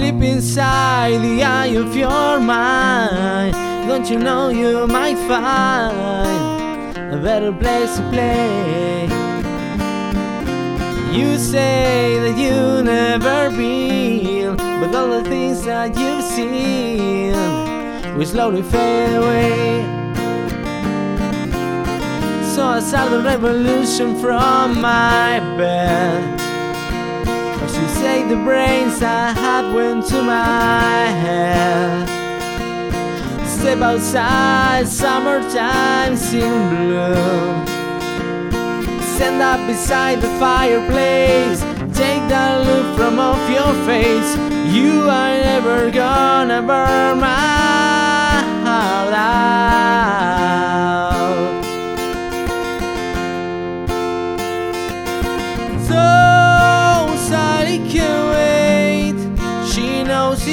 deep inside the eye of your mind. Don't you know you might find a better place to play? You say that you never been, but all the things that you've seen will slowly fade away. So I start the revolution from my bed. Say the brains I had went to my head. Step outside, summertime in bloom. Stand up beside the fireplace. Take that look from off your face. You are never gonna burn my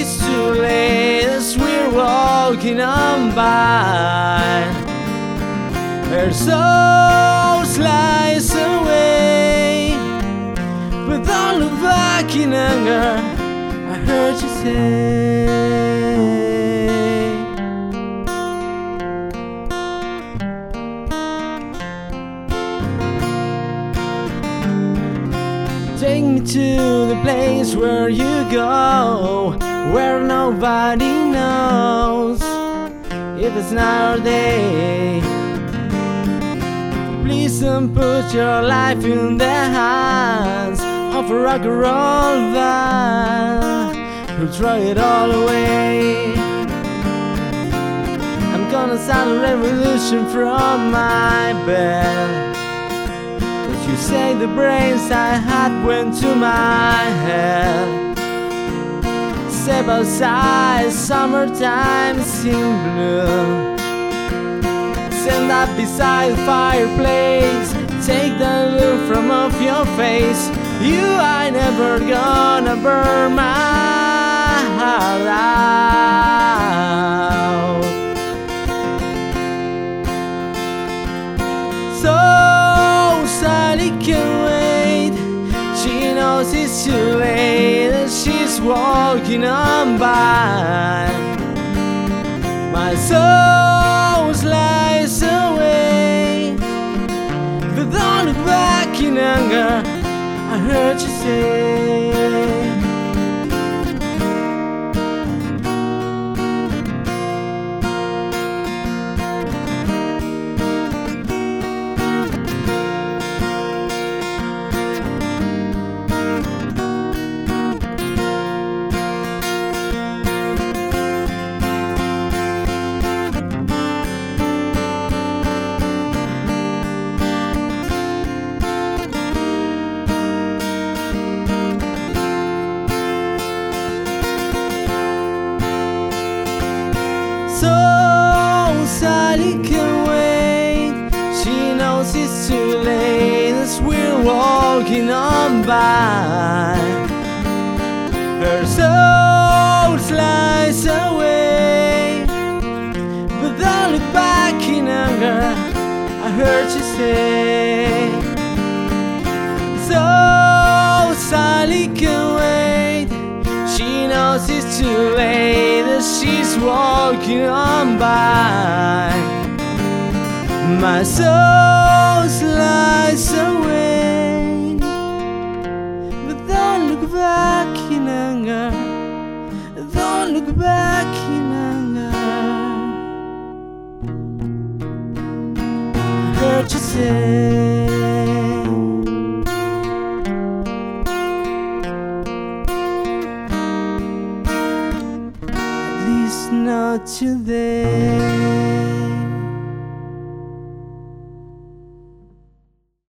it's too late we're walking on by. Her soul slides away with all the in anger. I heard you say. Take me to the place where you go, where nobody knows if it's night or day. Please don't put your life in the hands of a rock and roll van who'll throw it all away. I'm gonna start a revolution from my bed. But you say the brains I had went to my head. Step outside, summertime in blue. Stand up beside the fireplace. Take the look from off your face. You are never gonna burn my walking on by. My soul slides away. Don't look back in anger. I heard you say. Sally can wait. She knows it's too late as we're walking on by. Her soul slides away, but don't look back in anger. I heard you say. So Sally can wait. She knows it's too late as she's walking on by. My soul slides away, but don't look back in anger. Don't look back in anger. I heard you say. At least not today.